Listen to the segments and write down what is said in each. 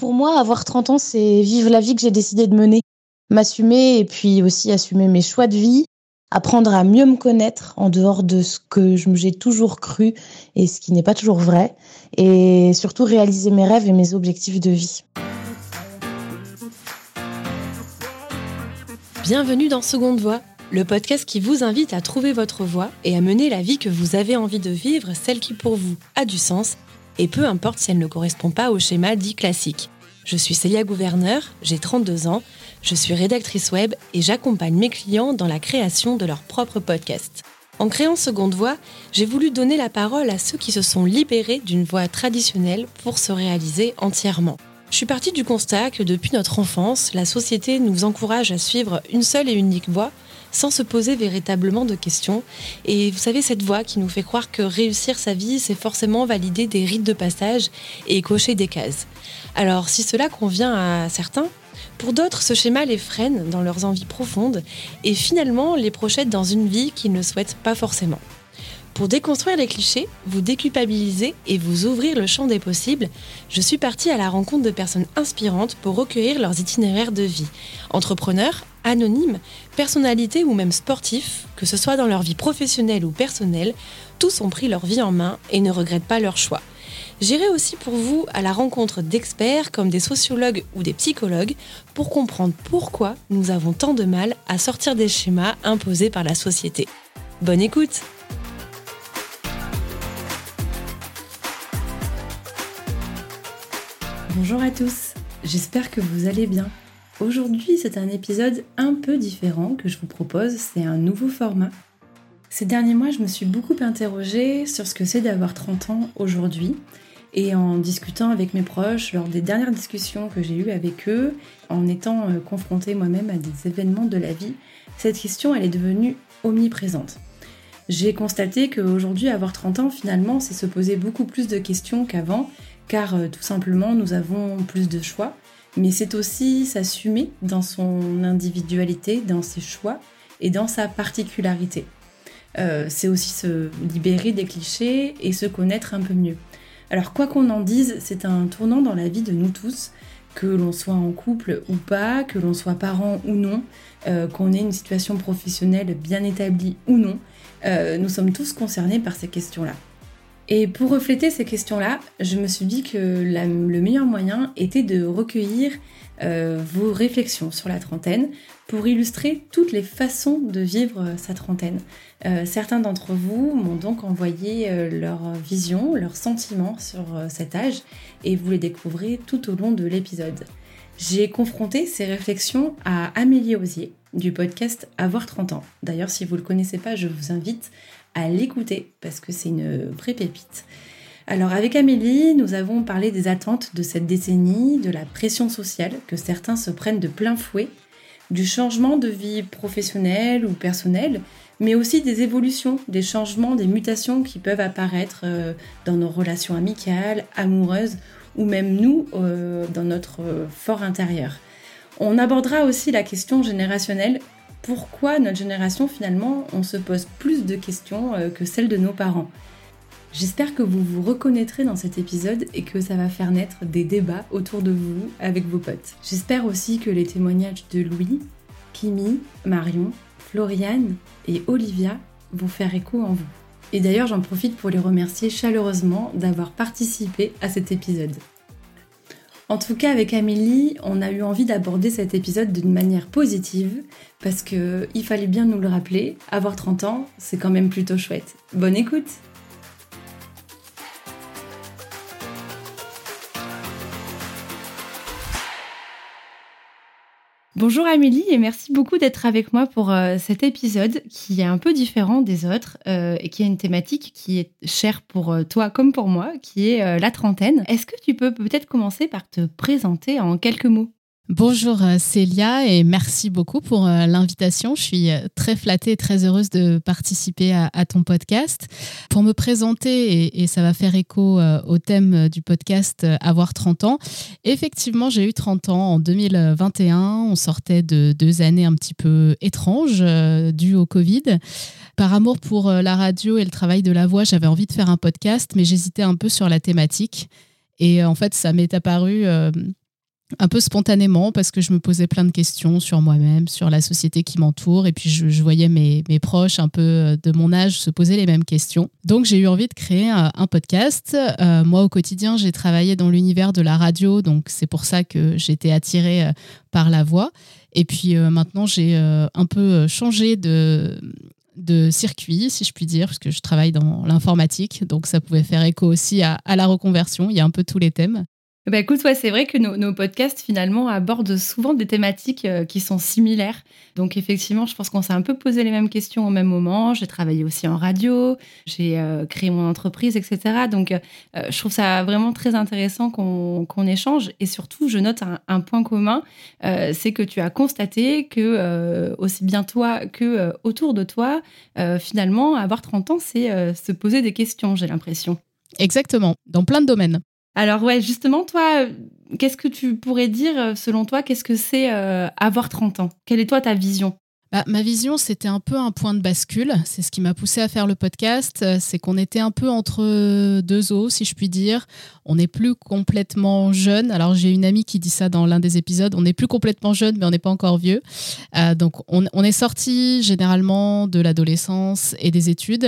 Pour moi, avoir 30 ans, c'est vivre la vie que j'ai décidé de mener, m'assumer et puis aussi assumer mes choix de vie, apprendre à mieux me connaître en dehors de ce que j'ai toujours cru et ce qui n'est pas toujours vrai, et surtout réaliser mes rêves et mes objectifs de vie. Bienvenue dans Seconde Voix, le podcast qui vous invite à trouver votre voie et à mener la vie que vous avez envie de vivre, celle qui pour vous a du sens, et peu importe si elle ne correspond pas au schéma dit classique. Je suis Célia Gouverneur, j'ai 32 ans, je suis rédactrice web et j'accompagne mes clients dans la création de leur propre podcast. En créant Seconde Voix, j'ai voulu donner la parole à ceux qui se sont libérés d'une voie traditionnelle pour se réaliser entièrement. Je suis partie du constat que depuis notre enfance, la société nous encourage à suivre une seule et unique voie sans se poser véritablement de questions. Et vous savez, cette voie qui nous fait croire que réussir sa vie, c'est forcément valider des rites de passage et cocher des cases. Alors, si cela convient à certains, pour d'autres, ce schéma les freine dans leurs envies profondes et finalement les projette dans une vie qu'ils ne souhaitent pas forcément. Pour déconstruire les clichés, vous déculpabiliser et vous ouvrir le champ des possibles, je suis partie à la rencontre de personnes inspirantes pour recueillir leurs itinéraires de vie. Entrepreneurs, anonymes, personnalités ou même sportifs, que ce soit dans leur vie professionnelle ou personnelle, tous ont pris leur vie en main et ne regrettent pas leur choix. J'irai aussi pour vous à la rencontre d'experts comme des sociologues ou des psychologues pour comprendre pourquoi nous avons tant de mal à sortir des schémas imposés par la société. Bonne écoute Bonjour à tous, j'espère que vous allez bien. Aujourd'hui c'est un épisode un peu différent que je vous propose, c'est un nouveau format. Ces derniers mois je me suis beaucoup interrogée sur ce que c'est d'avoir 30 ans aujourd'hui et en discutant avec mes proches, lors des dernières discussions que j'ai eues avec eux, en étant euh, confrontée moi-même à des événements de la vie, cette question, elle est devenue omniprésente. J'ai constaté qu'aujourd'hui, avoir 30 ans, finalement, c'est se poser beaucoup plus de questions qu'avant, car euh, tout simplement, nous avons plus de choix, mais c'est aussi s'assumer dans son individualité, dans ses choix et dans sa particularité. Euh, c'est aussi se libérer des clichés et se connaître un peu mieux. Alors quoi qu'on en dise, c'est un tournant dans la vie de nous tous, que l'on soit en couple ou pas, que l'on soit parent ou non, euh, qu'on ait une situation professionnelle bien établie ou non, euh, nous sommes tous concernés par ces questions-là. Et pour refléter ces questions-là, je me suis dit que le meilleur moyen était de recueillir euh, vos réflexions sur la trentaine pour illustrer toutes les façons de vivre sa trentaine. Euh, certains d'entre vous m'ont donc envoyé euh, leur vision, leurs sentiments sur cet âge et vous les découvrez tout au long de l'épisode. J'ai confronté ces réflexions à Amélie Osier du podcast Avoir 30 ans. D'ailleurs, si vous ne le connaissez pas, je vous invite à l'écouter parce que c'est une vraie pépite. Alors avec Amélie, nous avons parlé des attentes de cette décennie, de la pression sociale que certains se prennent de plein fouet, du changement de vie professionnelle ou personnelle, mais aussi des évolutions, des changements, des mutations qui peuvent apparaître euh, dans nos relations amicales, amoureuses ou même nous euh, dans notre euh, fort intérieur. On abordera aussi la question générationnelle pourquoi notre génération finalement on se pose plus de questions euh, que celles de nos parents. J'espère que vous vous reconnaîtrez dans cet épisode et que ça va faire naître des débats autour de vous avec vos potes. J'espère aussi que les témoignages de Louis, Kimi, Marion, Floriane et Olivia vont faire écho en vous. Et d'ailleurs j'en profite pour les remercier chaleureusement d'avoir participé à cet épisode. En tout cas, avec Amélie, on a eu envie d'aborder cet épisode d'une manière positive parce que il fallait bien nous le rappeler, avoir 30 ans, c'est quand même plutôt chouette. Bonne écoute! Bonjour Amélie et merci beaucoup d'être avec moi pour euh, cet épisode qui est un peu différent des autres euh, et qui a une thématique qui est chère pour euh, toi comme pour moi, qui est la trentaine. Est-ce que tu peux peut-être commencer par te présenter en quelques mots? Bonjour euh, Célia et merci beaucoup pour euh, l'invitation. Je suis euh, très flattée et très heureuse de participer à, ton podcast. Pour me présenter, et, ça va faire écho au thème du podcast Avoir 30 ans, effectivement j'ai eu 30 ans en 2021. On sortait de deux années un petit peu étranges dues au Covid. Par amour pour la radio et le travail de la voix, j'avais envie de faire un podcast, mais j'hésitais un peu sur la thématique. Et en fait, ça m'est apparu un peu spontanément parce que je me posais plein de questions sur moi-même, sur la société qui m'entoure et puis je, voyais mes, proches un peu euh, de mon âge se poser les mêmes questions. Donc j'ai eu envie de créer un, podcast. Euh, moi au quotidien j'ai travaillé dans l'univers de la radio donc c'est pour ça que j'étais attirée euh, par la voix. Et puis maintenant j'ai un peu changé de, circuit, si je puis dire, parce que je travaille dans l'informatique, donc ça pouvait faire écho aussi à, à, la reconversion. Il y a un peu tous les thèmes. Bah écoute, ouais, c'est vrai que nos, podcasts finalement abordent souvent des thématiques euh, qui sont similaires. Donc effectivement, je pense qu'on s'est un peu posé les mêmes questions au même moment. J'ai travaillé aussi en radio, j'ai euh, créé mon entreprise, etc. Donc euh, je trouve ça vraiment très intéressant qu'on échange. Et surtout, je note un, point commun, c'est que tu as constaté que aussi bien toi que autour de toi, finalement, avoir 30 ans, c'est se poser des questions, j'ai l'impression. Exactement, dans plein de domaines. Alors ouais, justement, toi, qu'est-ce que tu pourrais dire, euh, selon toi, qu'est-ce que c'est euh, avoir 30 ans? Quelle est toi ta vision? Bah, ma vision, c'était un peu un point de bascule. C'est ce qui m'a poussé à faire le podcast. C'est qu'on était un peu entre deux eaux, si je puis dire. On n'est plus complètement jeune. Alors, j'ai une amie qui dit ça dans l'un des épisodes. On n'est plus complètement jeune, mais on n'est pas encore vieux. Euh, donc, on, est sorti généralement de l'adolescence et des études.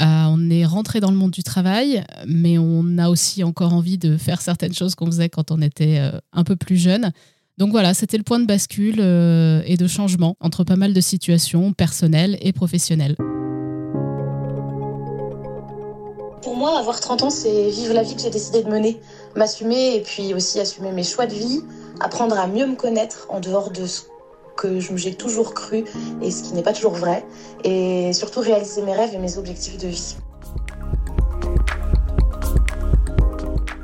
Euh, on est rentré dans le monde du travail, mais on a aussi encore envie de faire certaines choses qu'on faisait quand on était euh, un peu plus jeune. Donc voilà, c'était le point de bascule euh, et de changement entre pas mal de situations personnelles et professionnelles. Pour moi, avoir 30 ans, c'est vivre la vie que j'ai décidé de mener, m'assumer et puis aussi assumer mes choix de vie, apprendre à mieux me connaître en dehors de ce que j'ai toujours cru et ce qui n'est pas toujours vrai, et surtout réaliser mes rêves et mes objectifs de vie.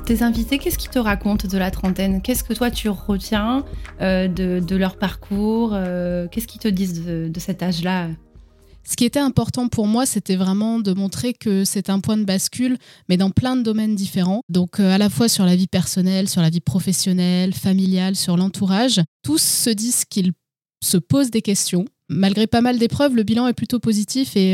Tes invités, qu'est-ce qu'ils te racontent de la trentaine? Qu'est-ce que toi tu retiens euh, de, leur parcours euh, Qu'est-ce qu'ils te disent de, cet âge-là? Ce qui était important pour moi, c'était vraiment de montrer que c'est un point de bascule, mais dans plein de domaines différents. Donc euh, à la fois sur la vie personnelle, sur la vie professionnelle, familiale, sur l'entourage. Tous se disent qu'ils se posent des questions. Malgré pas mal d'épreuves, le bilan est plutôt positif et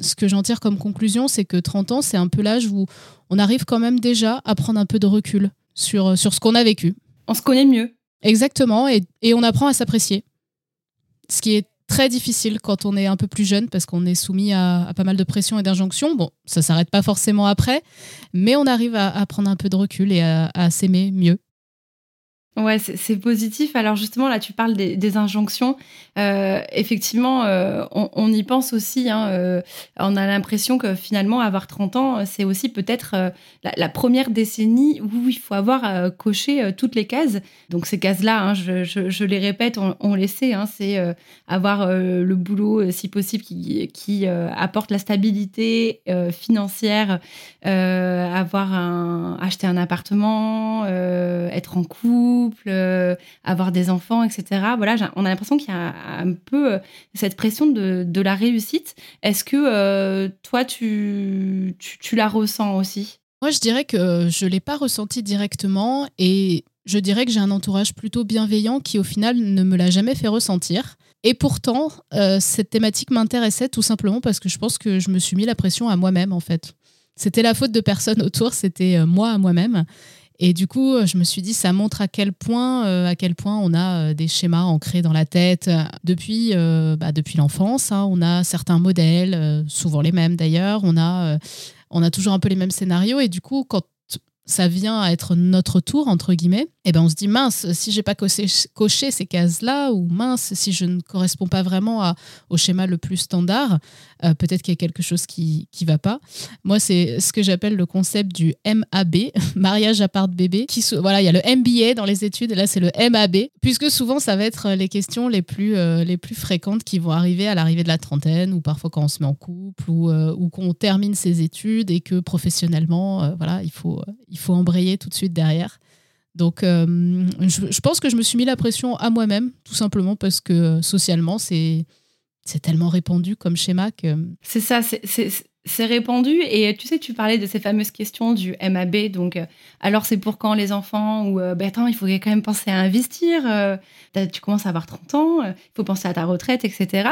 ce que j'en tire comme conclusion, c'est que 30 ans, c'est un peu l'âge où on arrive quand même déjà à prendre un peu de recul sur, euh, sur ce qu'on a vécu. On se connaît mieux. Exactement, et, on apprend à s'apprécier. Ce qui est très difficile quand on est un peu plus jeune parce qu'on est soumis à, pas mal de pression et d'injonctions. Bon, ça s'arrête pas forcément après, mais on arrive à, prendre un peu de recul et à s'aimer mieux. Ouais, c'est positif. Alors justement, là, tu parles des, injonctions. Euh, effectivement, euh, on, y pense aussi. Hein, euh, on a l'impression que finalement, avoir 30 ans, c'est aussi peut-être la, première décennie où il faut avoir coché toutes les cases. Donc ces cases-là, hein, je, les répète, on, les sait. Hein, c'est avoir le boulot, si possible, qui, qui apporte la stabilité financière, avoir un, acheter un appartement, être en couple euh, avoir des enfants, etc. Voilà, on a l'impression qu'il y a un peu euh, cette pression de, la réussite. Est-ce que euh, toi, tu, tu, la ressens aussi? Moi, je dirais que je ne l'ai pas ressenti directement et je dirais que j'ai un entourage plutôt bienveillant qui, au final, ne me l'a jamais fait ressentir. Et pourtant, cette thématique m'intéressait tout simplement parce que je pense que je me suis mis la pression à moi-même, en fait. C'était la faute de personne autour, c'était moi à moi-même. Et du coup, je me suis dit, ça montre à quel point, euh, on a euh, des schémas ancrés dans la tête depuis, euh, bah, depuis l'enfance. Hein. on a certains modèles, souvent les mêmes d'ailleurs. On a, on a toujours un peu les mêmes scénarios. Et du coup, quand ça vient à être notre tour, entre guillemets, et eh ben on se dit, mince, si j'ai pas coché, ces cases-là, ou mince, si je ne corresponds pas vraiment au schéma le plus standard, euh, peut-être qu'il y a quelque chose qui ne va pas. Moi, c'est ce que j'appelle le concept du MAB, mariage à part de bébé. Qui, voilà, il y a le MBA dans les études, et là, c'est le MAB, puisque souvent, ça va être les questions les plus, euh, les plus fréquentes qui vont arriver à l'arrivée de la trentaine, ou parfois quand on se met en couple, ou, euh, ou qu'on termine ses études, et que professionnellement, voilà, il faut, il faut embrayer tout de suite derrière. Donc, je, pense que je me suis mis la pression à moi-même, tout simplement parce que socialement, c'est c'est tellement répandu comme schéma que. C'est ça, c'est c'est répandu. Et tu sais, tu parlais de ces fameuses questions du MAB, donc euh, alors c'est pour quand les enfants ou ben attends, il faudrait quand même penser à investir, euh, tu commences à avoir 30 ans, il faut penser à ta retraite, etc.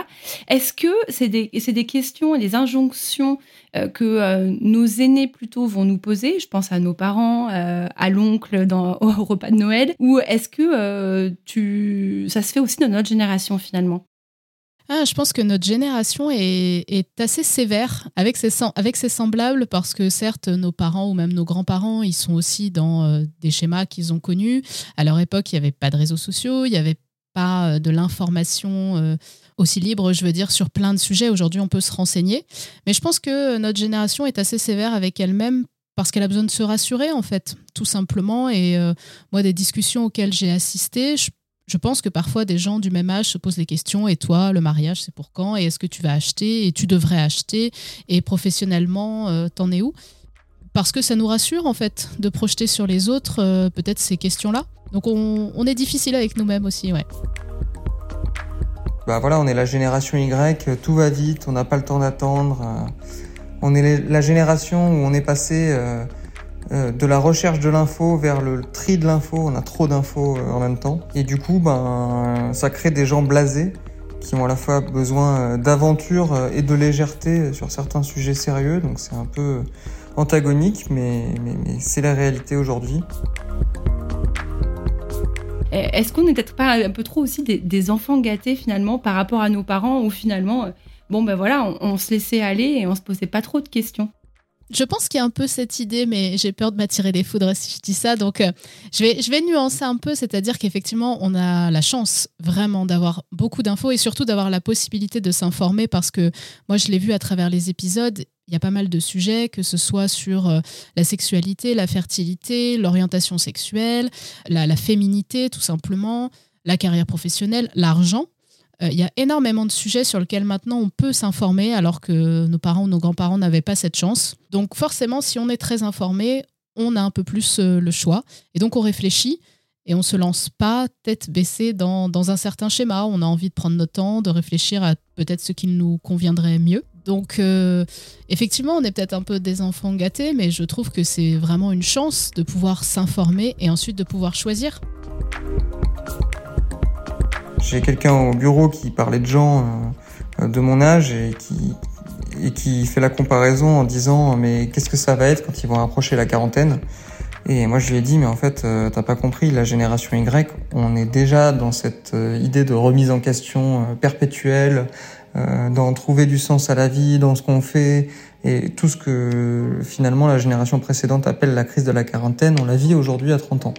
Est-ce que c'est des, des questions et des injonctions que nos aînés plutôt vont nous poser, je pense à nos parents, à l'oncle au repas de Noël, ou est-ce que ça se fait aussi dans notre génération finalement? Ah, je pense que notre génération est, assez sévère avec ses, semblables parce que certes, nos parents ou même nos grands-parents, ils sont aussi dans euh, des schémas qu'ils ont connus. À leur époque, il n'y avait pas de réseaux sociaux, il n'y avait pas euh, de l'information euh, aussi libre, je veux dire, sur plein de sujets. Aujourd'hui, on peut se renseigner. Mais je pense que notre génération est assez sévère avec elle-même parce qu'elle a besoin de se rassurer, en fait, tout simplement. Et moi, des discussions auxquelles j'ai assisté, je je pense que parfois des gens du même âge se posent les questions et toi, le mariage, c'est pour quand Et est-ce que tu vas acheter Et tu devrais acheter Et professionnellement, euh, t'en es où? Parce que ça nous rassure en fait de projeter sur les autres euh, peut-être ces questions-là. Donc on, est difficile avec nous-mêmes aussi, ouais. Bah voilà, on est la génération Y, tout va vite, on n'a pas le temps d'attendre. Euh, on est la génération où on est passé de la recherche de l'info vers le tri de l'info. On a trop d'infos euh, en même temps. Et du coup, ben, ça crée des gens blasés qui ont à la fois besoin euh, d'aventure et de légèreté sur certains sujets sérieux. Donc c'est un peu antagonique, mais, c'est la réalité aujourd'hui. Est-ce qu'on n'est peut-être pas un peu trop aussi des, enfants gâtés finalement par rapport à nos parents où finalement, bon ben voilà, on, on se laissait aller et on se posait pas trop de questions? Je pense qu'il y a un peu cette idée, mais j'ai peur de m'attirer des foudres si je dis ça. Donc, euh, je, vais, nuancer un peu, c'est-à-dire qu'effectivement, on a la chance vraiment d'avoir beaucoup d'infos et surtout d'avoir la possibilité de s'informer parce que moi, je l'ai vu à travers les épisodes. Il y a pas mal de sujets, que ce soit sur euh, la sexualité, la fertilité, l'orientation sexuelle, la féminité, tout simplement, la carrière professionnelle, l'argent. Euh, il y a énormément de sujets sur lesquels maintenant on peut s'informer alors que nos parents ou nos grands-parents n'avaient pas cette chance. Donc forcément, si on est très informé, on a un peu plus euh, le choix. Et donc on réfléchit et on se lance pas tête baissée dans, un certain schéma. On a envie de prendre notre temps, de réfléchir à peut-être ce qui nous conviendrait mieux. Donc euh, effectivement, on est peut-être un peu des enfants gâtés, mais je trouve que c'est vraiment une chance de pouvoir s'informer et ensuite de pouvoir choisir. J'ai quelqu'un au bureau qui parlait de gens euh, de mon âge et qui, fait la comparaison en disant mais qu'est-ce que ça va être quand ils vont approcher la quarantaine? Et moi je lui ai dit mais en fait euh, t'as pas compris, la génération Y, on est déjà dans cette euh, idée de remise en question perpétuelle, dans trouver du sens à la vie, dans ce qu'on fait, et tout ce que finalement la génération précédente appelle la crise de la quarantaine, on la vit aujourd'hui à 30 ans.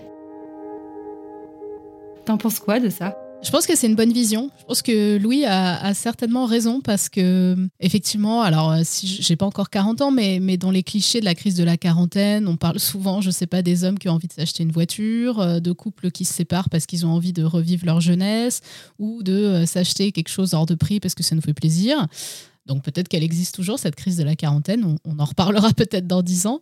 T'en penses quoi de ça? Je pense que c'est une bonne vision. Je pense que Louis a, certainement raison parce que, effectivement, alors, euh, si j'ai pas encore 40 ans, mais, mais dans les clichés de la crise de la quarantaine, on parle souvent, je sais pas, des hommes qui ont envie de s'acheter une voiture, euh, de couples qui se séparent parce qu'ils ont envie de revivre leur jeunesse ou de euh, s'acheter quelque chose hors de prix parce que ça nous fait plaisir. Donc peut-être qu'elle existe toujours, cette crise de la quarantaine. On, en reparlera peut-être dans dix ans.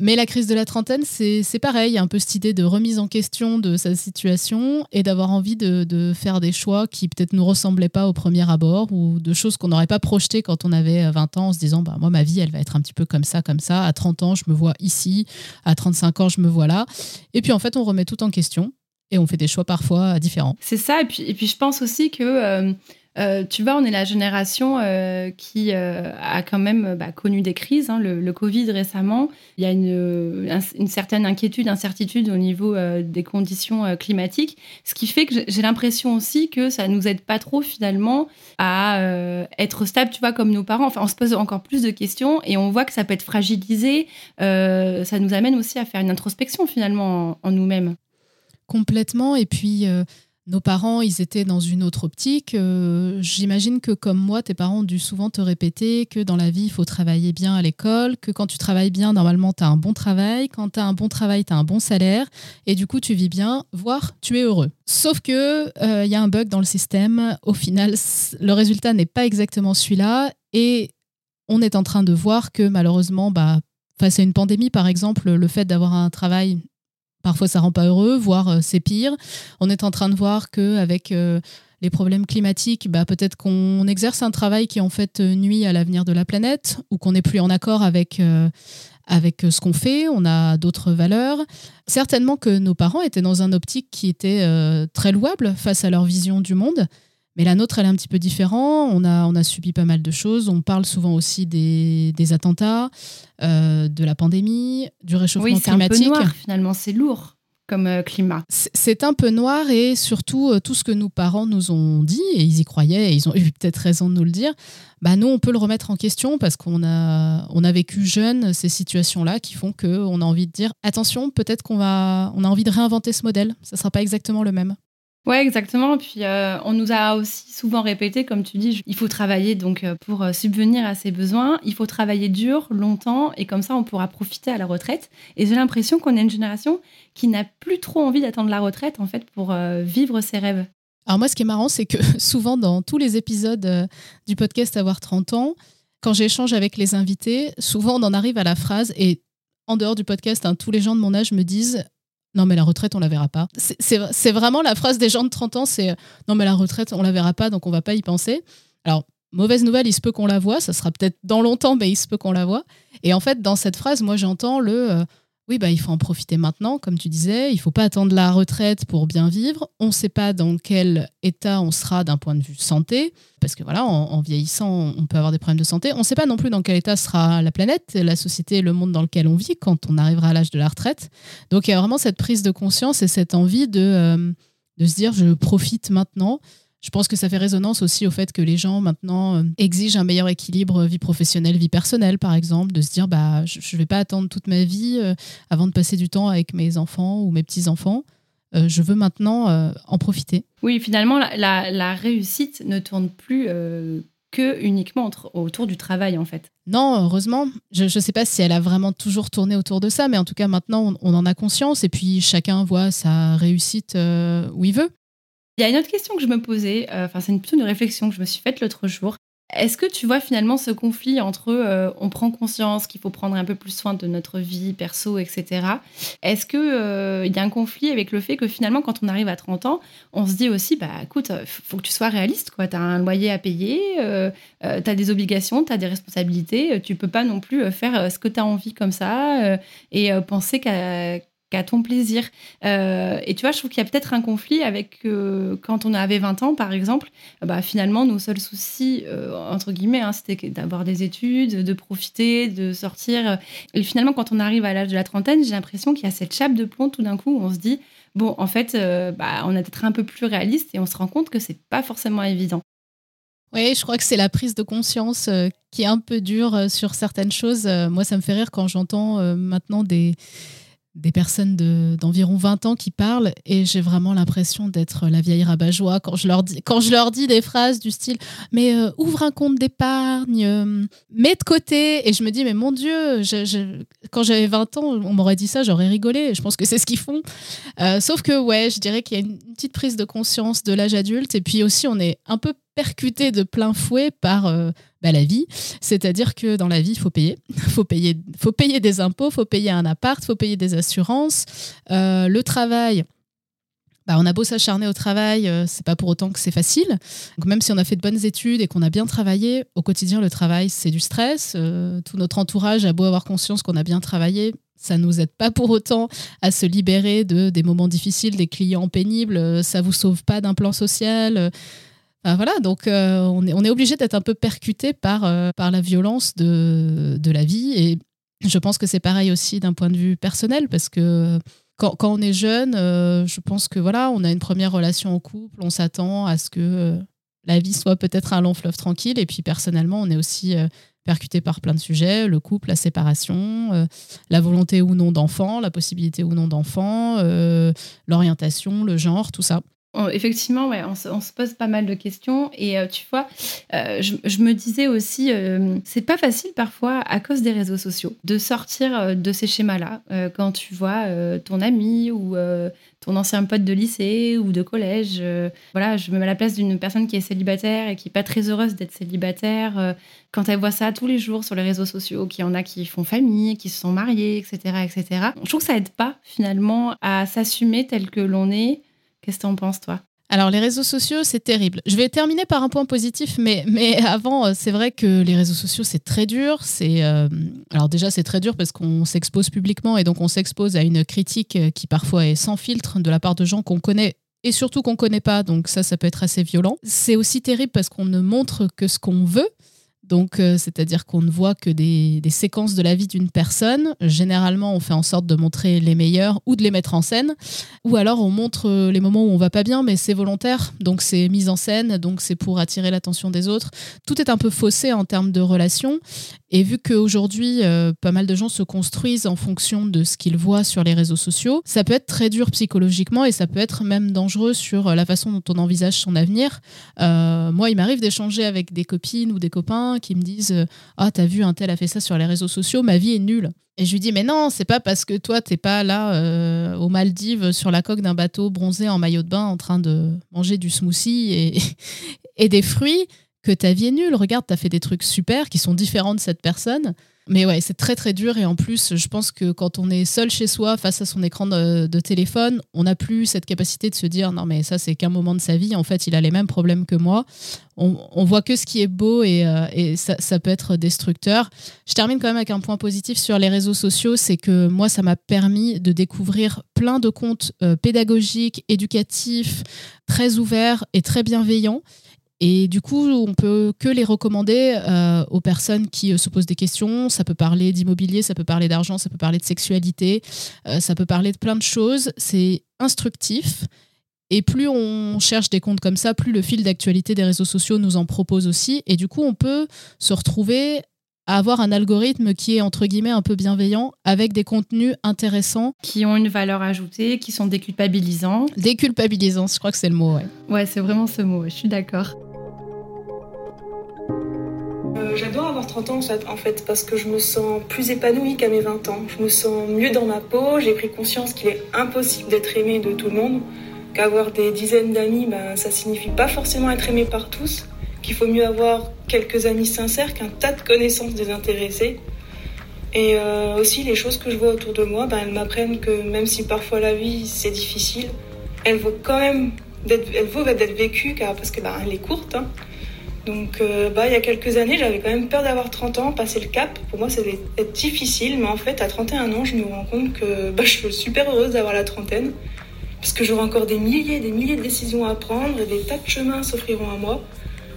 Mais la crise de la trentaine, c'est pareil. Un peu cette idée de remise en question de sa situation et d'avoir envie de, faire des choix qui peut-être nous ressemblaient pas au premier abord ou de choses qu'on n'aurait pas projetées quand on avait 20 ans en se disant bah, moi, ma vie, elle va être un petit peu comme ça, comme ça. À 30 ans, je me vois ici. À 35 ans, je me vois là. Et puis en fait, on remet tout en question et on fait des choix parfois différents. C'est ça. Et puis, et puis je pense aussi que. Euh, euh, tu vois, on est la génération euh, qui euh, a quand même bah, connu des crises. Hein, le, Covid récemment, il y a une, certaine inquiétude, incertitude au niveau des conditions climatiques, ce qui fait que j'ai l'impression aussi que ça nous aide pas trop finalement à être stable, tu vois, comme nos parents. Enfin, on se pose encore plus de questions et on voit que ça peut être fragilisé. ça nous amène aussi à faire une introspection finalement en, en nous-mêmes. Complètement. Et puis nos parents, ils étaient dans une autre optique. Euh, j'imagine que comme moi, tes parents ont dû souvent te répéter que dans la vie, il faut travailler bien à l'école, que quand tu travailles bien, normalement, tu as un bon travail. Quand tu as un bon travail, tu as un bon salaire. Et du coup, tu vis bien, voire tu es heureux. Sauf que il euh, y a un bug dans le système. Au final, le résultat n'est pas exactement celui-là. Et on est en train de voir que malheureusement, bah, face à une pandémie, par exemple, le fait d'avoir un travail Parfois, ça rend pas heureux, voire euh, c'est pire. On est en train de voir que avec euh, les problèmes climatiques, bah, peut-être qu'on exerce un travail qui en fait nuit à l'avenir de la planète ou qu'on n'est plus en accord avec, avec ce qu'on fait, on a d'autres valeurs. Certainement que nos parents étaient dans un optique qui était très louable face à leur vision du monde. Mais la nôtre, elle est un petit peu différente. On a, on a subi pas mal de choses. On parle souvent aussi des, des attentats, euh, de la pandémie, du réchauffement oui, climatique. Un peu noir, finalement, c'est lourd comme euh, climat. C'est un peu noir et surtout euh, tout ce que nos parents nous ont dit, et ils y croyaient, et ils ont eu peut-être raison de nous le dire, bah nous, on peut le remettre en question parce qu'on a, on a vécu jeune ces situations-là qui font qu'on a envie de dire attention, peut-être qu'on va, on a envie de réinventer ce modèle. Ça ne sera pas exactement le même. Ouais, exactement. Puis, euh, on nous a aussi souvent répété, comme tu dis, il faut travailler donc euh, pour euh, subvenir à ses besoins. Il faut travailler dur, longtemps, et comme ça, on pourra profiter à la retraite. Et j'ai l'impression qu'on est une génération qui n'a plus trop envie d'attendre la retraite, en fait, pour vivre ses rêves. Alors moi, ce qui est marrant, c'est que souvent dans tous les épisodes du podcast Avoir 30 ans, quand j'échange avec les invités, souvent on en arrive à la phrase et en dehors du podcast, hein, tous les gens de mon âge me disent non, mais la retraite, on la verra pas. C'est vraiment la phrase des gens de 30 ans, c'est non, mais la retraite, on la verra pas, donc on va pas y penser. Alors, mauvaise nouvelle, il se peut qu'on la voit, ça sera peut-être dans longtemps, mais il se peut qu'on la voit. Et en fait, dans cette phrase, moi, j'entends le euh, oui, bah, il faut en profiter maintenant, comme tu disais. Il faut pas attendre la retraite pour bien vivre. On ne sait pas dans quel état on sera d'un point de vue santé, parce que voilà, en, vieillissant, on peut avoir des problèmes de santé. On ne sait pas non plus dans quel état sera la planète, la société, le monde dans lequel on vit quand on arrivera à l'âge de la retraite. Donc il y a vraiment cette prise de conscience et cette envie de, euh, de se dire je profite maintenant. Je pense que ça fait résonance aussi au fait que les gens maintenant euh, exigent un meilleur équilibre vie professionnelle, vie personnelle, par exemple, de se dire bah je ne vais pas attendre toute ma vie euh, avant de passer du temps avec mes enfants ou mes petits-enfants. Euh, je veux maintenant en profiter. Oui, finalement, la, réussite ne tourne plus que uniquement autour du travail, en fait. Non, heureusement. Je ne sais pas si elle a vraiment toujours tourné autour de ça, mais en tout cas, maintenant, on, on en a conscience et puis chacun voit sa réussite où il veut. Il y a une autre question que je me posais, euh, enfin c'est plutôt une réflexion que je me suis faite l'autre jour. Est-ce que tu vois finalement ce conflit entre euh, on prend conscience qu'il faut prendre un peu plus soin de notre vie perso, etc. Est-ce qu'il euh, y a un conflit avec le fait que finalement quand on arrive à 30 ans, on se dit aussi, bah écoute, faut que tu sois réaliste, quoi. Tu as un loyer à payer, tu as des obligations, tu as des responsabilités, tu peux pas non plus faire ce que tu as envie comme ça et penser qu'à qu'à ton plaisir. Euh, et tu vois, je trouve qu'il y a peut-être un conflit avec euh, quand on avait 20 ans, par exemple, bah, finalement, nos seuls soucis, euh, entre guillemets, hein, c'était d'avoir des études, de profiter, de sortir. Et finalement, quand on arrive à l'âge de la trentaine, j'ai l'impression qu'il y a cette chape de plomb tout d'un coup où on se dit, bon, en fait, bah, on a peut-être un peu plus réaliste et on se rend compte que c'est pas forcément évident. Oui, je crois que c'est la prise de conscience qui est un peu dure sur certaines choses. moi, ça me fait rire quand j'entends maintenant des, des personnes d'environ 20 ans qui parlent et j'ai vraiment l'impression d'être la vieille rabat-joie quand je leur dis quand je leur dis des phrases du style mais euh, ouvre un compte d'épargne euh, mets de côté. Et je me dis mais mon dieu quand j'avais 20 ans on m'aurait dit ça j'aurais rigolé. Je pense que c'est ce qu'ils font. Euh, sauf que ouais je dirais qu'il y a une petite prise de conscience de l'âge adulte. Et puis aussi on est un peu percuté de plein fouet par euh, bah, la vie. C'est-à-dire que dans la vie, il faut payer. faut payer. faut payer des impôts, faut payer un appart, faut payer des assurances. Euh, le travail, bah, on a beau s'acharner au travail, euh, c'est pas pour autant que c'est facile. Même si on a fait de bonnes études et qu'on a bien travaillé, au quotidien, le travail, c'est du stress. tout notre entourage a beau avoir conscience qu'on a bien travaillé, ça nous aide pas pour autant à se libérer de des moments difficiles, des clients pénibles. Ça vous sauve pas d'un plan social. Ah, voilà, donc euh, on est, obligé d'être un peu percuté par, euh, la violence de, la vie. Et je pense que c'est pareil aussi d'un point de vue personnel, parce que quand, quand on est jeune, euh, je pense que voilà, on a une première relation au couple, on s'attend à ce que la vie soit peut-être un long fleuve tranquille. Et puis personnellement, on est aussi percuté par plein de sujets, le couple, la séparation, la volonté ou non d'enfant, la possibilité ou non d'enfant, l'orientation, le genre, tout ça. Effectivement, ouais, on se, pose pas mal de questions. Et euh, tu vois, euh, je, me disais aussi, euh, c'est pas facile parfois à cause des réseaux sociaux de sortir de ces schémas-là. quand tu vois ton ami ou ton ancien pote de lycée ou de collège, voilà, je me mets à la place d'une personne qui est célibataire et qui est pas très heureuse d'être célibataire. quand elle voit ça tous les jours sur les réseaux sociaux, qu'il y en a qui font famille, qui se sont mariés, etc., etc. Je trouve que ça aide pas finalement à s'assumer tel que l'on est Qu'est-ce que tu en penses, toi? Alors les réseaux sociaux, c'est terrible. Je vais terminer par un point positif, mais, mais avant, euh, c'est vrai que les réseaux sociaux, c'est très dur. C'est euh, alors déjà, c'est très dur parce qu'on s'expose publiquement et donc on s'expose à une critique euh, qui parfois est sans filtre de la part de gens qu'on connaît et surtout qu'on connaît pas. Donc ça, ça peut être assez violent. C'est aussi terrible parce qu'on ne montre que ce qu'on veut. Donc, euh, c'est-à-dire qu'on ne voit que des, séquences de la vie d'une personne. Généralement, on fait en sorte de montrer les meilleurs ou de les mettre en scène. Ou alors, on montre euh, les moments où on va pas bien, mais c'est volontaire. Donc, c'est mise en scène. Donc, c'est pour attirer l'attention des autres. Tout est un peu faussé en termes de relations. Et vu qu'aujourd'hui, euh, pas mal de gens se construisent en fonction de ce qu'ils voient sur les réseaux sociaux, ça peut être très dur psychologiquement et ça peut être même dangereux sur la façon dont on envisage son avenir. moi, il m'arrive d'échanger avec des copines ou des copains qui me disent euh, Ah, t'as vu, un tel a fait ça sur les réseaux sociaux, ma vie est nulle. Et je lui dis Mais non, c'est pas parce que toi, t'es pas là euh, aux Maldives sur la coque d'un bateau bronzé en maillot de bain en train de manger du smoothie et, et des fruits que ta vie est nulle. Regarde, t'as fait des trucs super qui sont différents de cette personne. Mais ouais, c'est très très dur et en plus, je pense que quand on est seul chez soi face à son écran de, téléphone, on n'a plus cette capacité de se dire non mais ça c'est qu'un moment de sa vie. En fait, il a les mêmes problèmes que moi. On, on voit que ce qui est beau et, euh, et ça, peut être destructeur. Je termine quand même avec un point positif sur les réseaux sociaux, c'est que moi ça m'a permis de découvrir plein de comptes euh, pédagogiques, éducatifs, très ouverts et très bienveillants. Et du coup, on peut que les recommander euh, aux personnes qui euh, se posent des questions. Ça peut parler d'immobilier, ça peut parler d'argent, ça peut parler de sexualité, euh, ça peut parler de plein de choses. C'est instructif. Et plus on cherche des comptes comme ça, plus le fil d'actualité des réseaux sociaux nous en propose aussi. Et du coup, on peut se retrouver à avoir un algorithme qui est entre guillemets un peu bienveillant avec des contenus intéressants. Qui ont une valeur ajoutée, qui sont déculpabilisants. Déculpabilisants, je crois que c'est le mot, ouais. Ouais, c'est vraiment ce mot, je suis d'accord. Euh, j'adore avoir 30 ans en fait, parce que je me sens plus épanouie qu'à mes 20 ans. Je me sens mieux dans ma peau, j'ai pris conscience qu'il est impossible d'être aimé de tout le monde, qu'avoir des dizaines d'amis, ben, ça signifie pas forcément être aimé par tous, qu'il faut mieux avoir quelques amis sincères qu'un tas de connaissances désintéressées. Et euh, aussi les choses que je vois autour de moi, ben, elles m'apprennent que même si parfois la vie c'est difficile, elle vaut quand même d'être, vécue car, parce que ben, est courte. Hein. Donc, euh, bah, il y a quelques années, j'avais quand même peur d'avoir 30 ans, passer le cap. Pour moi, ça devait être difficile, mais en fait, à 31 ans, je me rends compte que bah, je suis super heureuse d'avoir la trentaine, parce que j'aurai encore des milliers et des milliers de décisions à prendre et des tas de chemins s'offriront à moi.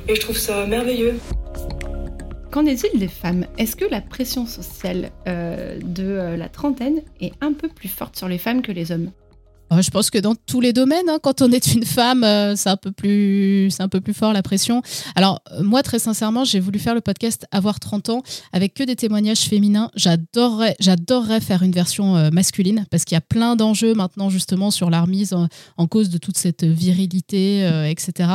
Et je trouve ça merveilleux. Qu'en est-il des femmes? Est-ce que la pression sociale euh, de euh, la trentaine est un peu plus forte sur les femmes que les hommes? Je pense que dans tous les domaines, hein, quand on est une femme, euh, c'est un peu plus, c'est un peu plus fort la pression. Alors euh, moi, très sincèrement, j'ai voulu faire le podcast Avoir 30 ans avec que des témoignages féminins. J'adorerais, j'adorerais faire une version masculine parce qu'il y a plein d'enjeux maintenant justement sur la remise en, cause de toute cette virilité, etc.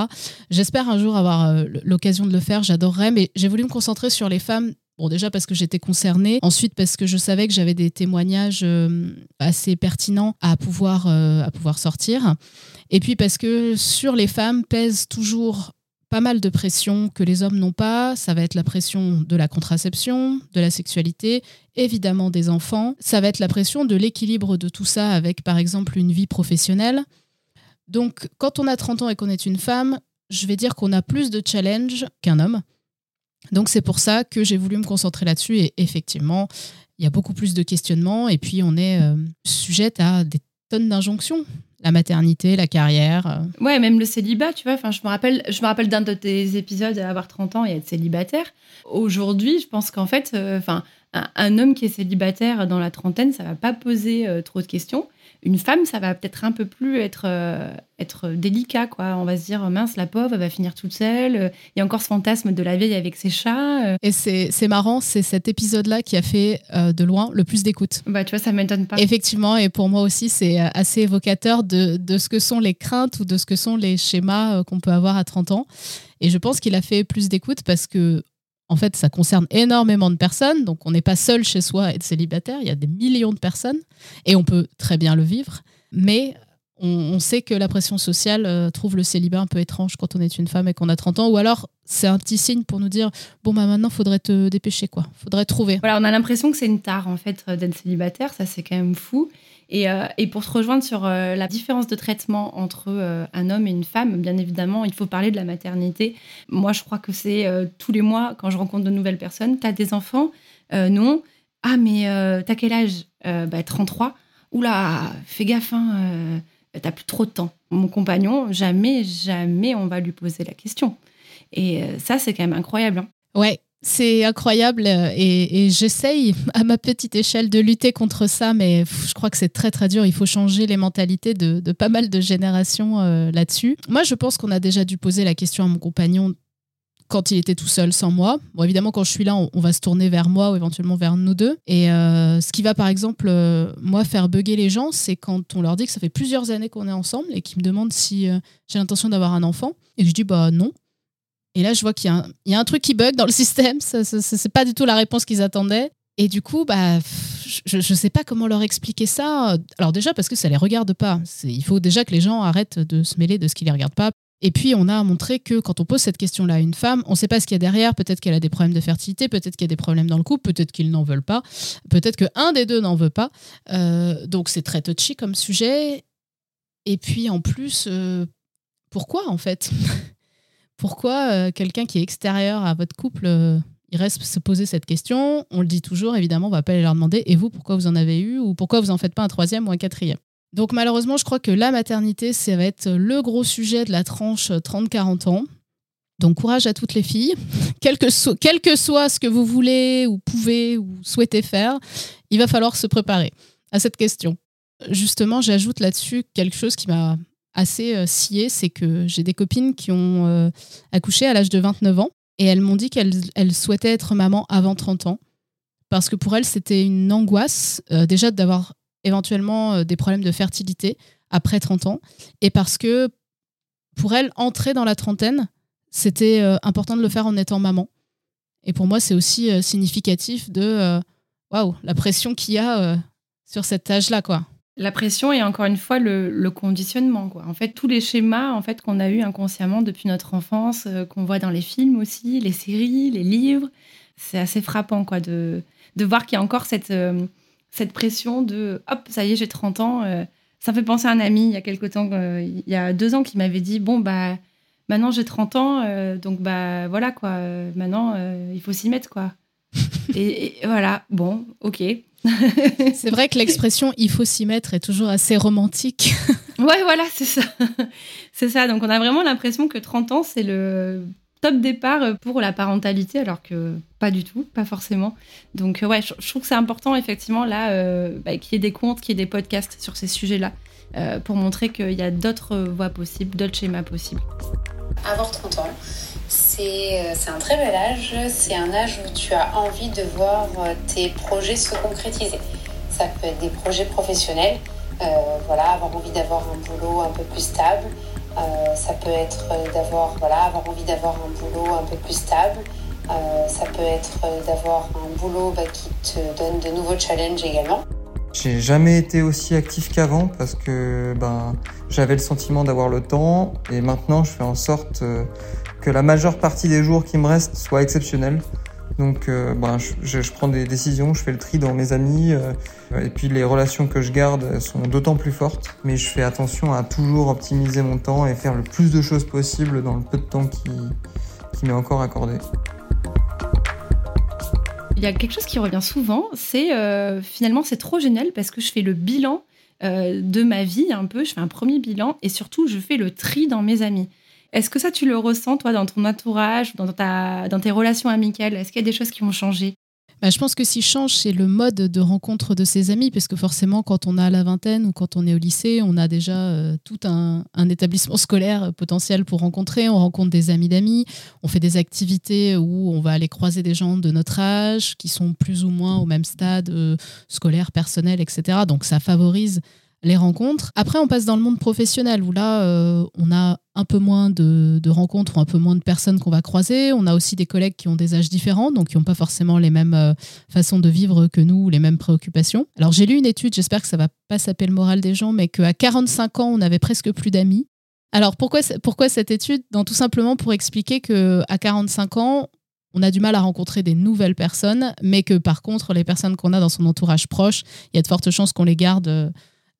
J'espère un jour avoir l'occasion de le faire. J'adorerais, mais j'ai voulu me concentrer sur les femmes Bon, déjà parce que j'étais concernée, ensuite parce que je savais que j'avais des témoignages euh, assez pertinents à pouvoir, euh, à pouvoir sortir. Et puis parce que sur les femmes pèse toujours pas mal de pression que les hommes n'ont pas. Ça va être la pression de la contraception, de la sexualité, évidemment des enfants. Ça va être la pression de l'équilibre de tout ça avec, par exemple, une vie professionnelle. Donc, quand on a 30 ans et qu'on est une femme, je vais dire qu'on a plus de challenges qu'un homme. Donc c'est pour ça que j'ai voulu me concentrer là-dessus et effectivement, il y a beaucoup plus de questionnements et puis on est euh, sujette à des tonnes d'injonctions. La maternité, la carrière. Euh. Ouais, même le célibat, tu vois. Enfin, je me rappelle, je me rappelle d'un de tes épisodes, avoir 30 ans et être célibataire. Aujourd'hui, je pense qu'en fait, euh, enfin, un, homme qui est célibataire dans la trentaine, ça va pas poser trop de questions une femme, ça va peut-être un peu plus être, euh, être délicat, quoi. On va se dire, mince, la pauvre, elle va finir toute seule. Il y a encore ce fantasme de la vieille avec ses chats. Euh. Et c'est marrant, c'est cet épisode-là qui a fait euh, de loin le plus d'écoute. Bah, tu vois, ça m'étonne pas. Effectivement, et pour moi aussi, c'est assez évocateur de, de, ce que sont les craintes ou de ce que sont les schémas qu'on peut avoir à 30 ans. Et je pense qu'il a fait plus d'écoute parce que en fait, ça concerne énormément de personnes. Donc, on n'est pas seul chez soi et être célibataire. Il y a des millions de personnes et on peut très bien le vivre. Mais on, sait que la pression sociale euh, trouve le célibat un peu étrange quand on est une femme et qu'on a 30 ans. Ou alors, c'est un petit signe pour nous dire bon, bah maintenant, faudrait te dépêcher, quoi. Faudrait trouver. Voilà, on a l'impression que c'est une tare, en fait, d'être célibataire. Ça, c'est quand même fou. Et, euh, et, pour se rejoindre sur euh, la différence de traitement entre euh, un homme et une femme, bien évidemment, il faut parler de la maternité. Moi, je crois que c'est tous les mois, quand je rencontre de nouvelles personnes, tu as des enfants Non. Ah, mais t'as quel âge? Bah, 33. Oula, fais gaffe, hein, t'as plus trop de temps. Mon compagnon, jamais, jamais on va lui poser la question. Et ça, c'est quand même incroyable. Hein. Ouais, c'est incroyable euh, et, j'essaye à ma petite échelle de lutter contre ça, mais je crois que c'est très très dur. Il faut changer les mentalités de, pas mal de générations euh, là-dessus. Moi, je pense qu'on a déjà dû poser la question à mon compagnon quand il était tout seul sans moi. Bon, évidemment, quand je suis là, on, va se tourner vers moi ou éventuellement vers nous deux. Et euh, ce qui va, par exemple, moi, faire bugger les gens, c'est quand on leur dit que ça fait plusieurs années qu'on est ensemble et qu'ils me demandent si j'ai l'intention d'avoir un enfant. Et je dis, bah non. Et là, je vois qu'il y, a un truc qui bug dans le système. Ce n'est pas du tout la réponse qu'ils attendaient. Et du coup, bah, je ne sais pas comment leur expliquer ça. Alors déjà, parce que ça ne les regarde pas. Il faut déjà que les gens arrêtent de se mêler de ce qui ne les regarde pas. Et puis, on a montré que quand on pose cette question-là à une femme, on ne sait pas ce qu'il y a derrière. Peut-être qu'elle a des problèmes de fertilité, peut-être qu'il y a des problèmes dans le couple, peut-être qu'ils n'en veulent pas, peut-être qu'un des deux n'en veut pas. Euh, donc, c'est très touchy comme sujet. Et puis, en plus, euh, pourquoi en fait? pourquoi euh, quelqu'un qui est extérieur à votre couple, euh, il reste se poser cette question? On le dit toujours, évidemment, on va pas aller leur demander et vous, pourquoi vous en avez eu? Ou pourquoi vous en faites pas un troisième ou un quatrième? Donc malheureusement, je crois que la maternité, ça va être le gros sujet de la tranche 30-40 ans. Donc courage à toutes les filles, quel que, quel que soit ce que vous voulez ou pouvez ou souhaitez faire, il va falloir se préparer à cette question. Justement, j'ajoute là-dessus quelque chose qui m'a assez euh, scié, c'est que j'ai des copines qui ont euh, accouché à l'âge de 29 ans et elles m'ont dit qu'elles souhaitaient être maman avant 30 ans parce que pour elles, c'était une angoisse euh, déjà d'avoir éventuellement des problèmes de fertilité après 30 ans et parce que pour elles, entrer dans la trentaine, c'était important de le faire en étant maman. Et pour moi, c'est aussi significatif de waouh, la pression qu'il y a sur cet âge-là, quoi. La pression et encore une fois le, conditionnement. Quoi. En fait, tous les schémas en fait, qu'on a eus inconsciemment depuis notre enfance, euh, qu'on voit dans les films aussi, les séries, les livres, c'est assez frappant quoi, de, de voir qu'il y a encore cette, euh, cette pression de hop, ça y est, j'ai 30 ans. Euh. ça me fait penser à un ami il y a quelque temps, il y a deux ans, qui m'avait dit bon, bah, maintenant j'ai 30 ans, donc bah voilà quoi, maintenant il faut s'y mettre quoi. Et, et, voilà, bon, ok. c'est vrai que l'expression il faut s'y mettre est toujours assez romantique. ouais, voilà, c'est ça. c'est ça. Donc on a vraiment l'impression que 30 ans, c'est le top départ pour la parentalité, alors que pas du tout, pas forcément. Donc ouais, je, trouve que c'est important effectivement là euh, bah, qu'il y ait des comptes, qu'il y ait des podcasts sur ces sujets-là euh, pour montrer qu'il y a d'autres voies possibles, d'autres schémas possibles. Avoir 30 ans, c'est un très bel âge. C'est un âge où tu as envie de voir euh, tes projets se concrétiser. Ça peut être des projets professionnels, euh, voilà, avoir envie d'avoir un boulot un peu plus stable. ça peut être d'avoir voilà, avoir envie d'avoir un boulot un peu plus stable. ça peut être d'avoir un boulot bah, qui te donne de nouveaux challenges également. J'ai jamais été aussi actif qu'avant parce que ben, j'avais le sentiment d'avoir le temps et maintenant je fais en sorte que la majeure partie des jours qui me restent soient exceptionnels. Donc euh, ben, je, prends des décisions, je fais le tri dans mes amis, euh, et puis les relations que je garde sont d'autant plus fortes. Mais je fais attention à toujours optimiser mon temps et faire le plus de choses possible dans le peu de temps qui, m'est encore accordé. Il y a quelque chose qui revient souvent, c'est euh, finalement c'est trop génial parce que je fais le bilan de ma vie un peu, je fais un premier bilan et surtout je fais le tri dans mes amis. Est-ce que ça, tu le ressens, toi, dans ton entourage, dans, ta, dans tes relations amicales? Est-ce qu'il y a des choses qui vont changer bah, je pense que si change, c'est le mode de rencontre de ses amis, parce que forcément, quand on a la vingtaine ou quand on est au lycée, on a déjà euh, tout un, établissement scolaire potentiel pour rencontrer. On rencontre des amis d'amis, on fait des activités où on va aller croiser des gens de notre âge qui sont plus ou moins au même stade euh, scolaire, personnel, etc. Donc ça favorise les rencontres. Après, on passe dans le monde professionnel où là, euh, on a un peu moins de, rencontres ou un peu moins de personnes qu'on va croiser. On a aussi des collègues qui ont des âges différents, donc qui n'ont pas forcément les mêmes euh, façons de vivre que nous ou les mêmes préoccupations. Alors, j'ai lu une étude, j'espère que ça va pas saper le moral des gens, mais qu'à 45 ans, on avait presque plus d'amis. Alors, pourquoi, cette étude? Tout simplement pour expliquer qu'à 45 ans, on a du mal à rencontrer des nouvelles personnes, mais que par contre, les personnes qu'on a dans son entourage proche, il y a de fortes chances qu'on les garde euh,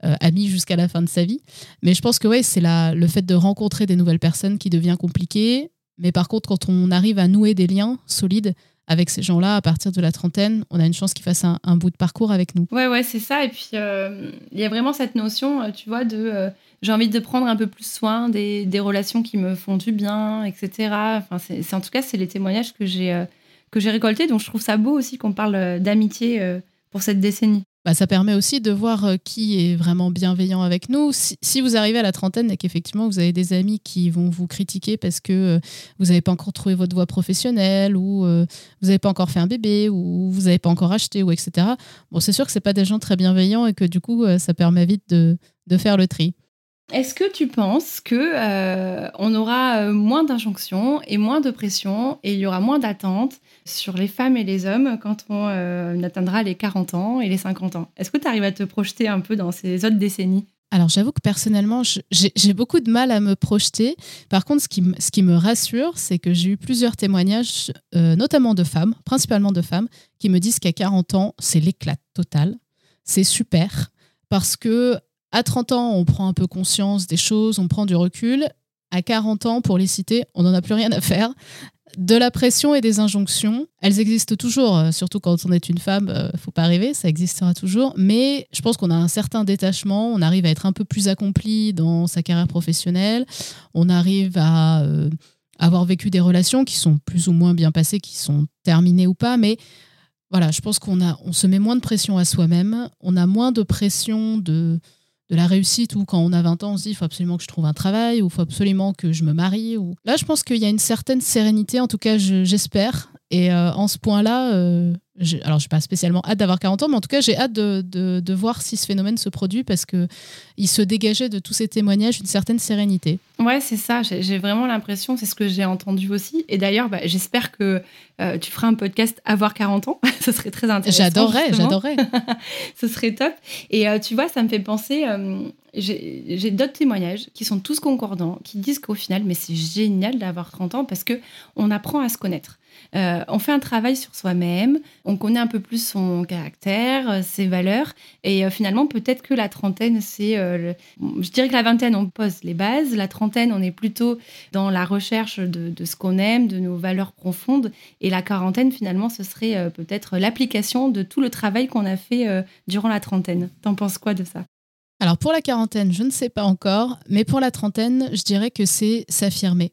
ami jusqu'à la fin de sa vie. Mais je pense que ouais, c'est le fait de rencontrer des nouvelles personnes qui devient compliqué. Mais par contre, quand on arrive à nouer des liens solides, avec ces gens-là, à partir de la trentaine, on a une chance qu'ils fassent un, bout de parcours avec nous. Ouais, ouais, c'est ça. Et puis, euh, il y a vraiment cette notion, euh, tu vois, de euh, j'ai envie de prendre un peu plus soin des, des, relations qui me font du bien, etc. Enfin, c'est, en tout cas, c'est les témoignages que j'ai, que j'ai récoltés. Donc, je trouve ça beau aussi qu'on parle d'amitié pour cette décennie. Bah, ça permet aussi de voir euh, qui est vraiment bienveillant avec nous. Si, vous arrivez à la trentaine et qu'effectivement vous avez des amis qui vont vous critiquer parce que euh, vous n'avez pas encore trouvé votre voie professionnelle ou euh, vous n'avez pas encore fait un bébé ou vous n'avez pas encore acheté ou etc. Bon, c'est sûr que c'est pas des gens très bienveillants et que du coup ça permet vite de, de faire le tri. Est-ce que tu penses que euh, on aura euh, moins d'injonctions et moins de pression et il y aura moins d'attentes sur les femmes et les hommes quand on euh, atteindra les 40 ans et les 50 ans? Est-ce que tu arrives à te projeter un peu dans ces autres décennies? Alors j'avoue que personnellement, j'ai beaucoup de mal à me projeter. Par contre, ce qui, ce qui me rassure, c'est que j'ai eu plusieurs témoignages, notamment de femmes, principalement de femmes, qui me disent qu'à 40 ans, c'est l'éclat total. C'est super parce que à 30 ans, on prend un peu conscience des choses, on prend du recul. À 40 ans, pour les citer, on n'en a plus rien à faire. De la pression et des injonctions, elles existent toujours, euh, surtout quand on est une femme, euh, faut pas rêver, ça existera toujours. Mais je pense qu'on a un certain détachement, on arrive à être un peu plus accompli dans sa carrière professionnelle, on arrive à euh, avoir vécu des relations qui sont plus ou moins bien passées, qui sont terminées ou pas, mais voilà, je pense qu'on a, on se met moins de pression à soi-même, on a moins de pression de de la réussite ou quand on a 20 ans, on se dit il faut absolument que je trouve un travail ou il faut absolument que je me marie. Ou... Là, je pense qu'il y a une certaine sérénité, en tout cas, j'espère. Et euh, en ce point-là, euh, alors je n'ai pas spécialement hâte d'avoir 40 ans, mais en tout cas, j'ai hâte de, de, voir si ce phénomène se produit parce qu'il se dégageait de tous ces témoignages une certaine sérénité. Ouais, c'est ça. J'ai vraiment l'impression, c'est ce que j'ai entendu aussi. Et d'ailleurs, bah, j'espère que euh, tu feras un podcast avoir 40 ans. ce serait très intéressant. J'adorerais, j'adorerais. ce serait top. Et tu vois, ça me fait penser, j'ai d'autres témoignages qui sont tous concordants, qui disent qu'au final, mais c'est génial d'avoir 30 ans parce que on apprend à se connaître. Euh, on fait un travail sur soi-même, on connaît un peu plus son caractère, euh, ses valeurs, et euh, finalement peut-être que la trentaine, c'est, je dirais que la vingtaine, on pose les bases, la trentaine, on est plutôt dans la recherche de, de ce qu'on aime, de nos valeurs profondes, et la quarantaine, finalement, ce serait peut-être l'application de tout le travail qu'on a fait durant la trentaine. T'en penses quoi de ça? Alors pour la quarantaine, je ne sais pas encore, mais pour la trentaine, je dirais que c'est s'affirmer.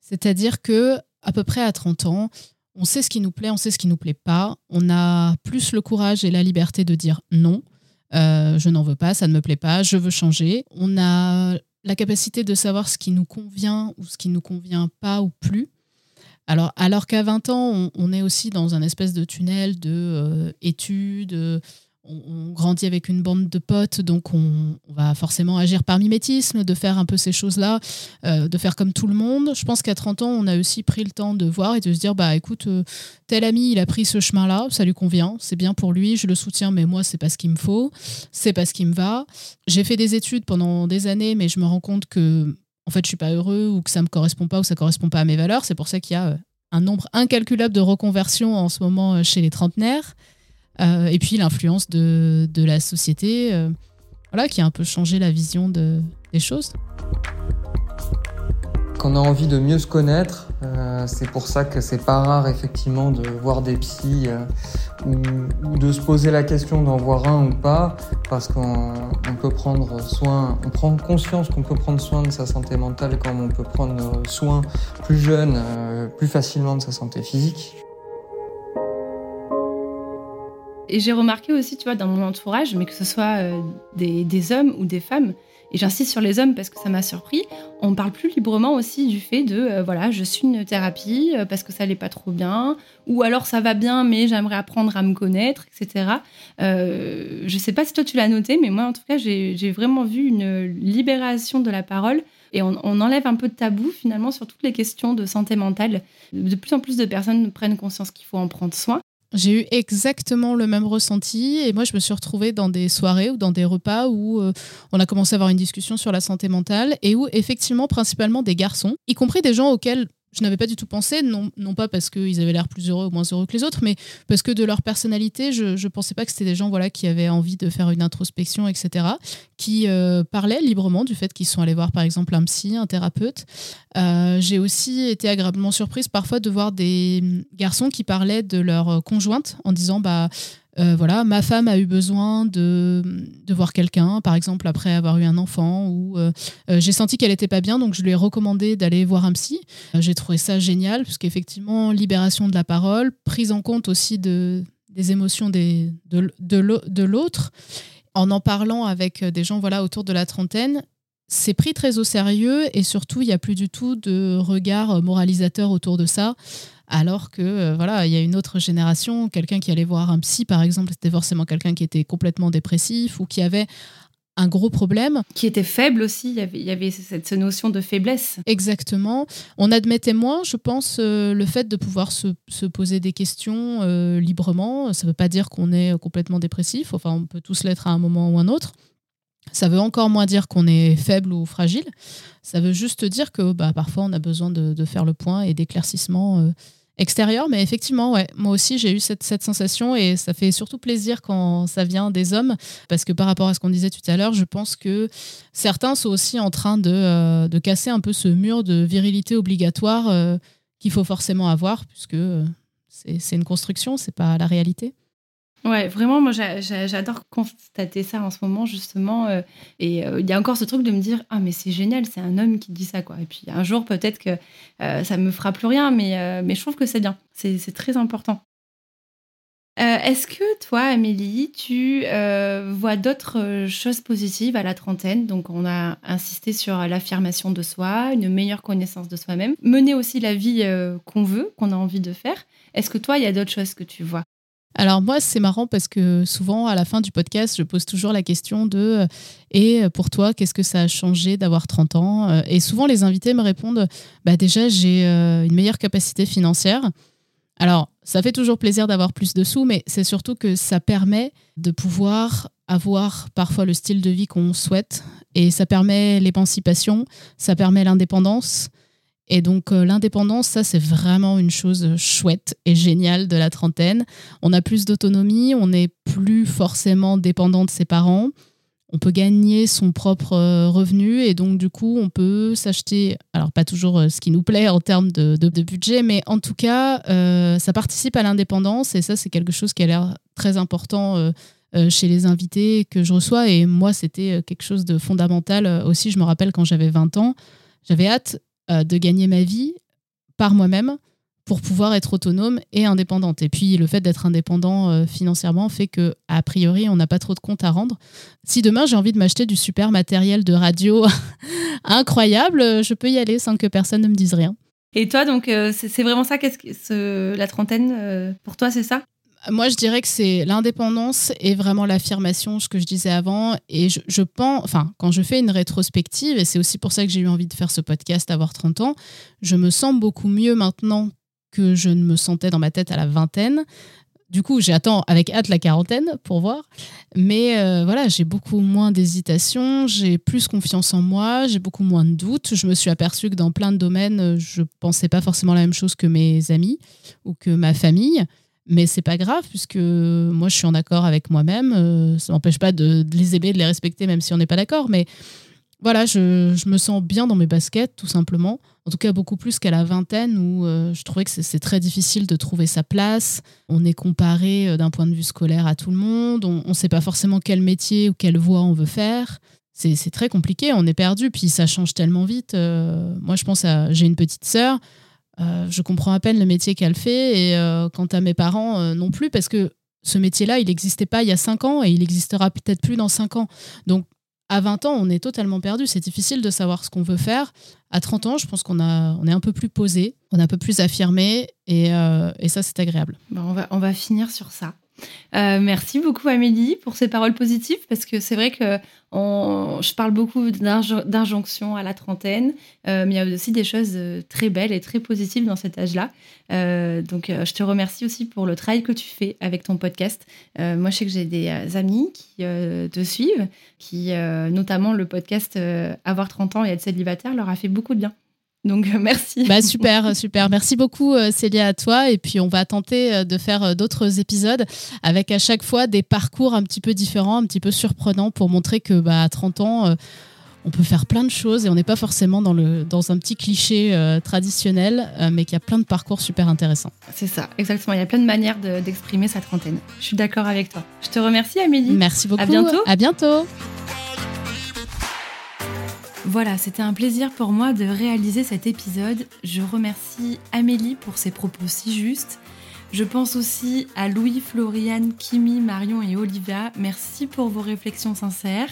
C'est-à-dire que à peu près à 30 ans, on sait ce qui nous plaît, on sait ce qui nous plaît pas. On a plus le courage et la liberté de dire non, euh, je n'en veux pas, ça ne me plaît pas, je veux changer. On a la capacité de savoir ce qui nous convient ou ce qui ne nous convient pas ou plus. Alors, alors qu'à 20 ans, on, est aussi dans un espèce de tunnel de euh, études, on, grandit avec une bande de potes, donc on, va forcément agir par mimétisme, de faire un peu ces choses-là, euh, de faire comme tout le monde. Je pense qu'à 30 ans, on a aussi pris le temps de voir et de se dire, bah écoute, euh, tel ami, il a pris ce chemin-là, ça lui convient, c'est bien pour lui, je le soutiens, mais moi, c'est pas ce qu'il me faut, c'est pas ce qui me va. J'ai fait des études pendant des années, mais je me rends compte que, en fait, je suis pas heureux ou que ça me correspond pas ou ça correspond pas à mes valeurs. C'est pour ça qu'il y a euh, un nombre incalculable de reconversions en ce moment chez les trentenaires. Euh, et puis l'influence de, de, la société, euh, voilà, qui a un peu changé la vision de, des choses. Quand on a envie de mieux se connaître, euh, c'est pour ça que c'est pas rare effectivement de voir des psys ou, de se poser la question d'en voir un ou pas, parce qu'on peut prendre soin, on prend conscience qu'on peut prendre soin de sa santé mentale comme on peut prendre soin plus jeune, plus facilement de sa santé physique. Et j'ai remarqué aussi, tu vois, dans mon entourage, mais que ce soit euh, des, hommes ou des femmes, et j'insiste sur les hommes parce que ça m'a surpris, on parle plus librement aussi du fait de, euh, voilà, je suis une thérapie euh, parce que ça n'est pas trop bien, ou alors ça va bien, mais j'aimerais apprendre à me connaître, etc. Je sais pas si toi tu l'as noté, mais moi en tout cas, j'ai vraiment vu une libération de la parole et on, enlève un peu de tabou finalement sur toutes les questions de santé mentale. De plus en plus de personnes prennent conscience qu'il faut en prendre soin. J'ai eu exactement le même ressenti et moi je me suis retrouvée dans des soirées ou dans des repas où euh, on a commencé à avoir une discussion sur la santé mentale et où effectivement principalement des garçons, y compris des gens auxquels je n'avais pas du tout pensé, non, non pas parce qu'ils avaient l'air plus heureux ou moins heureux que les autres, mais parce que de leur personnalité, je ne pensais pas que c'était des gens voilà, qui avaient envie de faire une introspection, etc., qui euh, parlaient librement du fait qu'ils sont allés voir par exemple un psy, un thérapeute. Euh, j'ai aussi été agréablement surprise parfois de voir des garçons qui parlaient de leur conjointe en disant bah euh, voilà, ma femme a eu besoin de, voir quelqu'un, par exemple après avoir eu un enfant, ou euh, euh, j'ai senti qu'elle n'était pas bien, donc je lui ai recommandé d'aller voir un psy. j'ai trouvé ça génial, puisqu'effectivement, libération de la parole, prise en compte aussi de, des émotions de, de l'autre, en en parlant avec des gens voilà, autour de la trentaine, c'est pris très au sérieux et surtout, il n'y a plus du tout de regard moralisateur autour de ça. Alors que euh, voilà, il y a une autre génération, quelqu'un qui allait voir un psy par exemple, c'était forcément quelqu'un qui était complètement dépressif ou qui avait un gros problème. Qui était faible aussi, il y avait, cette, notion de faiblesse. Exactement. On admettait moins, je pense, euh, le fait de pouvoir se, poser des questions euh, librement. Ça ne veut pas dire qu'on est complètement dépressif, enfin on peut tous l'être à un moment ou un autre. Ça veut encore moins dire qu'on est faible ou fragile. Ça veut juste dire que bah, parfois on a besoin de, faire le point et d'éclaircissement euh, extérieur. Mais effectivement, ouais, moi aussi j'ai eu cette, sensation et ça fait surtout plaisir quand ça vient des hommes. Parce que par rapport à ce qu'on disait tout à l'heure, je pense que certains sont aussi en train de, euh, casser un peu ce mur de virilité obligatoire euh, qu'il faut forcément avoir, puisque c'est une construction, c'est pas la réalité. Ouais, vraiment, moi j'adore constater ça en ce moment justement. Euh, et euh, il y a encore ce truc de me dire ah mais c'est génial, c'est un homme qui dit ça quoi. Et puis un jour peut-être que euh, ça me fera plus rien, mais mais je trouve que c'est bien, c'est très important. Est-ce que toi, Amélie, tu vois d'autres choses positives à la trentaine? Donc, on a insisté sur l'affirmation de soi, une meilleure connaissance de soi-même, mener aussi la vie qu'on veut, qu'on a envie de faire. Est-ce que toi, il y a d'autres choses que tu vois? Alors moi, c'est marrant parce que souvent, à la fin du podcast, je pose toujours la question de euh, et pour toi, qu'est-ce que ça a changé d'avoir 30 ans euh, Et souvent, les invités me répondent bah déjà, j'ai euh, une meilleure capacité financière. Alors, ça fait toujours plaisir d'avoir plus de sous, mais c'est surtout que ça permet de pouvoir avoir parfois le style de vie qu'on souhaite et ça permet l'émancipation, ça permet l'indépendance. Et donc euh, l'indépendance, ça c'est vraiment une chose chouette et géniale de la trentaine. On a plus d'autonomie, on n'est plus forcément dépendant de ses parents. On peut gagner son propre euh, revenu et donc du coup on peut s'acheter, alors pas toujours euh, ce qui nous plaît en termes de, budget, mais en tout cas ça participe à l'indépendance et ça c'est quelque chose qui a l'air très important chez les invités que je reçois et moi c'était quelque chose de fondamental aussi. Je me rappelle quand j'avais 20 ans, j'avais hâte euh, de gagner ma vie par moi-même pour pouvoir être autonome et indépendante. Et puis le fait d'être indépendant euh, financièrement fait que a priori on n'a pas trop de comptes à rendre. Si demain j'ai envie de m'acheter du super matériel de radio incroyable, je peux y aller sans que personne ne me dise rien. Et toi donc euh, c'est vraiment ça qu'est-ce que la trentaine pour toi c'est ça? Moi, je dirais que c'est l'indépendance et vraiment l'affirmation, ce que je disais avant. Et je, pense, enfin, quand je fais une rétrospective, et c'est aussi pour ça que j'ai eu envie de faire ce podcast, avoir 30 ans, je me sens beaucoup mieux maintenant que je ne me sentais dans ma tête à la vingtaine. Du coup, j'attends avec hâte la quarantaine pour voir. Mais euh, voilà, j'ai beaucoup moins d'hésitation, j'ai plus confiance en moi, j'ai beaucoup moins de doutes. Je me suis aperçue que dans plein de domaines, je ne pensais pas forcément la même chose que mes amis ou que ma famille. Mais c'est pas grave, puisque moi, je suis en accord avec moi-même. Euh, ça m'empêche pas de, les aimer, de les respecter, même si on n'est pas d'accord. Mais voilà, je, me sens bien dans mes baskets, tout simplement. En tout cas, beaucoup plus qu'à la vingtaine, où euh, je trouvais que c'est très difficile de trouver sa place. On est comparé euh, d'un point de vue scolaire à tout le monde. On ne sait pas forcément quel métier ou quelle voie on veut faire. C'est très compliqué, on est perdu, puis ça change tellement vite. moi, je pense à. J'ai une petite sœur. Euh, je comprends à peine le métier qu'elle fait et euh, quant à mes parents euh, non plus parce que ce métier-là, il n'existait pas il y a 5 ans et il n'existera peut-être plus dans 5 ans. Donc à 20 ans, on est totalement perdu. C'est difficile de savoir ce qu'on veut faire. À 30 ans, je pense qu'on on est un peu plus posé, on est un peu plus affirmé et, et ça, c'est agréable. on va finir sur ça. Euh, merci beaucoup Amélie pour ces paroles positives parce que c'est vrai que je parle beaucoup d'injonction à la trentaine, euh, mais il y a aussi des choses euh, très belles et très positives dans cet âge-là. donc je te remercie aussi pour le travail que tu fais avec ton podcast. moi je sais que j'ai des amis qui te suivent, qui notamment le podcast Avoir 30 ans et être célibataire leur a fait beaucoup de bien. Donc merci. Bah, super, super. Merci beaucoup Célia à toi. Et puis on va tenter de faire d'autres épisodes avec à chaque fois des parcours un petit peu différents, un petit peu surprenants pour montrer que bah, à 30 ans on peut faire plein de choses et on n'est pas forcément dans, le, dans un petit cliché euh, traditionnel, euh, mais qu'il y a plein de parcours super intéressants. C'est ça, exactement. Il y a plein de manières d'exprimer sa trentaine. Je suis d'accord avec toi. Je te remercie, Amélie. Merci beaucoup. À bientôt. À bientôt. Voilà, c'était un plaisir pour moi de réaliser cet épisode. Je remercie Amélie pour ses propos si justes. Je pense aussi à Louis, Floriane, Kimi, Marion et Olivia. Merci pour vos réflexions sincères.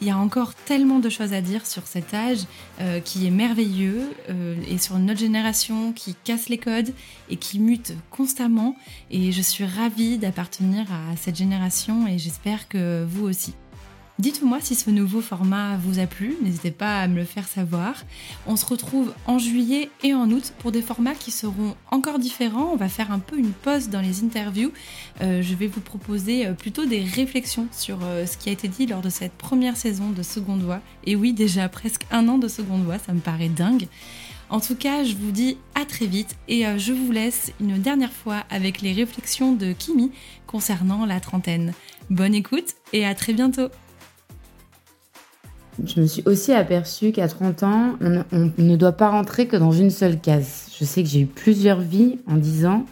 Il y a encore tellement de choses à dire sur cet âge euh, qui est merveilleux euh, et sur notre génération qui casse les codes et qui mute constamment. Et je suis ravie d'appartenir à cette génération et j'espère que vous aussi. Dites-moi si ce nouveau format vous a plu, n'hésitez pas à me le faire savoir. On se retrouve en juillet et en août pour des formats qui seront encore différents. On va faire un peu une pause dans les interviews. Euh, je vais vous proposer euh, plutôt des réflexions sur euh, ce qui a été dit lors de cette première saison de Seconde Voix. Et oui, déjà presque un an de Seconde Voix, ça me paraît dingue. En tout cas, je vous dis à très vite et je vous laisse une dernière fois avec les réflexions de Kimi concernant la trentaine. Bonne écoute et à très bientôt je me suis aussi aperçue qu'à 30 ans, on, ne doit pas rentrer que dans une seule case. Je sais que j'ai eu plusieurs vies en 10 ans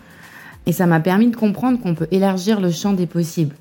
et ça m'a permis de comprendre qu'on peut élargir le champ des possibles.